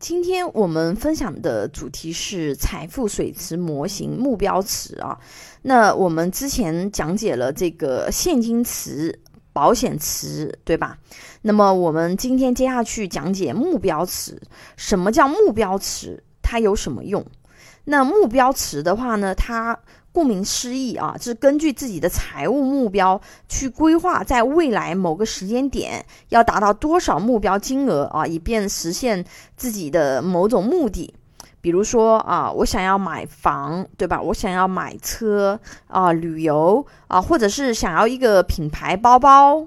今天我们分享的主题是财富水池模型目标池啊。那我们之前讲解了这个现金池、保险池，对吧？那么我们今天接下去讲解目标池。什么叫目标池？它有什么用？那目标池的话呢，它顾名思义啊，就是根据自己的财务目标去规划，在未来某个时间点要达到多少目标金额啊，以便实现自己的某种目的。比如说啊，我想要买房，对吧？我想要买车啊，旅游啊，或者是想要一个品牌包包。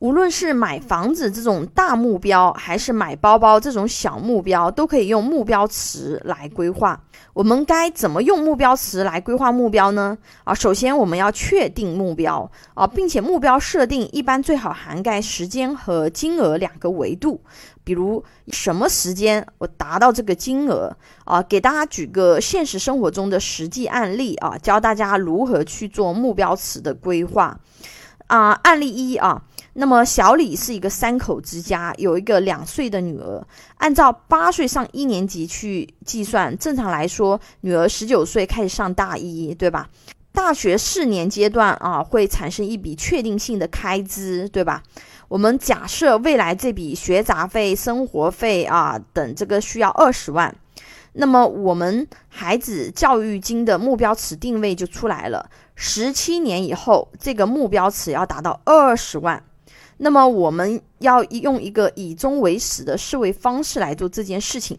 无论是买房子这种大目标，还是买包包这种小目标，都可以用目标词来规划。我们该怎么用目标词来规划目标呢？啊，首先我们要确定目标啊，并且目标设定一般最好涵盖时间和金额两个维度。比如什么时间我达到这个金额啊？给大家举个现实生活中的实际案例啊，教大家如何去做目标词的规划啊。案例一啊。那么小李是一个三口之家，有一个两岁的女儿。按照八岁上一年级去计算，正常来说，女儿十九岁开始上大一，对吧？大学四年阶段啊，会产生一笔确定性的开支，对吧？我们假设未来这笔学杂费、生活费啊等这个需要二十万，那么我们孩子教育金的目标词定位就出来了。十七年以后，这个目标词要达到二十万。那么我们要用一个以终为始的思维方式来做这件事情。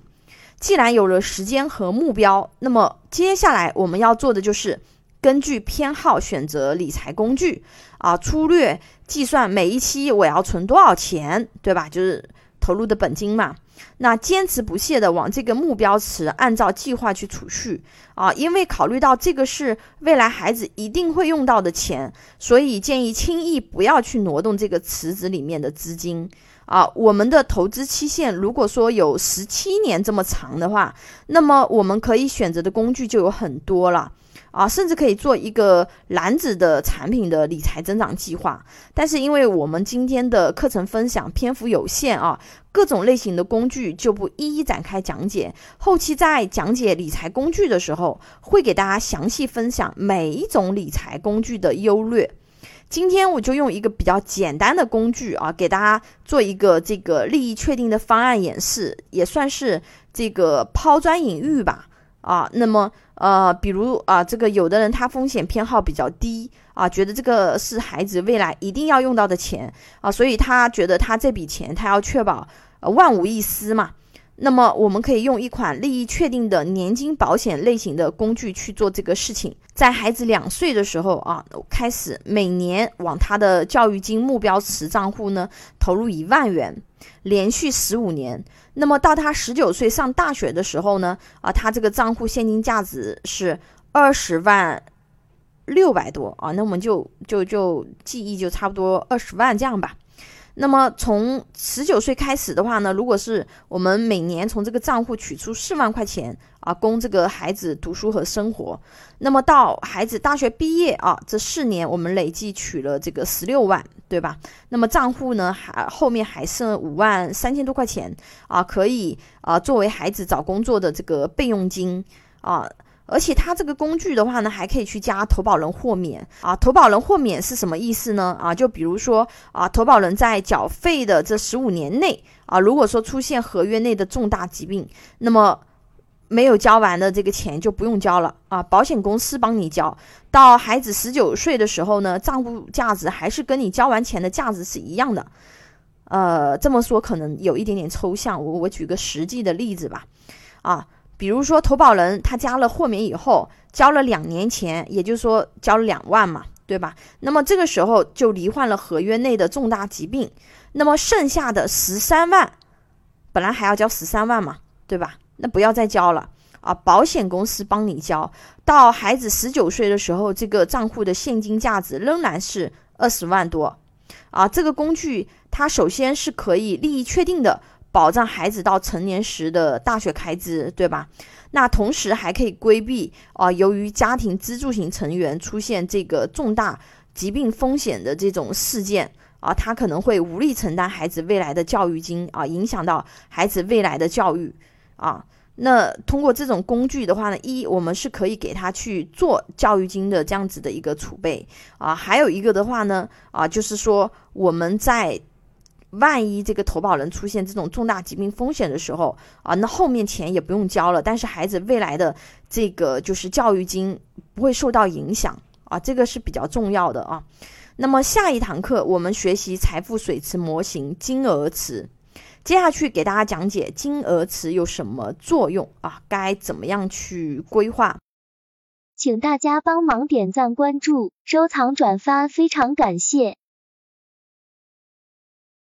既然有了时间和目标，那么接下来我们要做的就是根据偏好选择理财工具啊，粗略计算每一期我要存多少钱，对吧？就是投入的本金嘛。那坚持不懈的往这个目标池按照计划去储蓄啊，因为考虑到这个是未来孩子一定会用到的钱，所以建议轻易不要去挪动这个池子里面的资金啊。我们的投资期限如果说有十七年这么长的话，那么我们可以选择的工具就有很多了。啊，甚至可以做一个篮子的产品的理财增长计划，但是因为我们今天的课程分享篇幅有限啊，各种类型的工具就不一一展开讲解。后期在讲解理财工具的时候，会给大家详细分享每一种理财工具的优劣。今天我就用一个比较简单的工具啊，给大家做一个这个利益确定的方案演示，也算是这个抛砖引玉吧。啊，那么呃，比如啊，这个有的人他风险偏好比较低啊，觉得这个是孩子未来一定要用到的钱啊，所以他觉得他这笔钱他要确保万无一失嘛。那么我们可以用一款利益确定的年金保险类型的工具去做这个事情，在孩子两岁的时候啊，开始每年往他的教育金目标池账户呢投入一万元，连续十五年。那么到他十九岁上大学的时候呢，啊，他这个账户现金价值是二十万六百多啊，那我们就就就记忆就差不多二十万这样吧。那么从十九岁开始的话呢，如果是我们每年从这个账户取出四万块钱啊，供这个孩子读书和生活，那么到孩子大学毕业啊，这四年我们累计取了这个十六万，对吧？那么账户呢还后面还剩五万三千多块钱啊，可以啊作为孩子找工作的这个备用金啊。而且它这个工具的话呢，还可以去加投保人豁免啊。投保人豁免是什么意思呢？啊，就比如说啊，投保人在缴费的这十五年内啊，如果说出现合约内的重大疾病，那么没有交完的这个钱就不用交了啊，保险公司帮你交。到孩子十九岁的时候呢，账户价值还是跟你交完钱的价值是一样的。呃，这么说可能有一点点抽象，我我举个实际的例子吧，啊。比如说，投保人他加了豁免以后，交了两年钱，也就是说交了两万嘛，对吧？那么这个时候就罹患了合约内的重大疾病，那么剩下的十三万，本来还要交十三万嘛，对吧？那不要再交了啊，保险公司帮你交。到孩子十九岁的时候，这个账户的现金价值仍然是二十万多啊。这个工具它首先是可以利益确定的。保障孩子到成年时的大学开支，对吧？那同时还可以规避啊，由于家庭支柱型成员出现这个重大疾病风险的这种事件啊，他可能会无力承担孩子未来的教育金啊，影响到孩子未来的教育啊。那通过这种工具的话呢，一我们是可以给他去做教育金的这样子的一个储备啊，还有一个的话呢，啊，就是说我们在万一这个投保人出现这种重大疾病风险的时候啊，那后面钱也不用交了，但是孩子未来的这个就是教育金不会受到影响啊，这个是比较重要的啊。那么下一堂课我们学习财富水池模型金额池。接下去给大家讲解金额池有什么作用啊？该怎么样去规划？请大家帮忙点赞、关注、收藏、转发，非常感谢。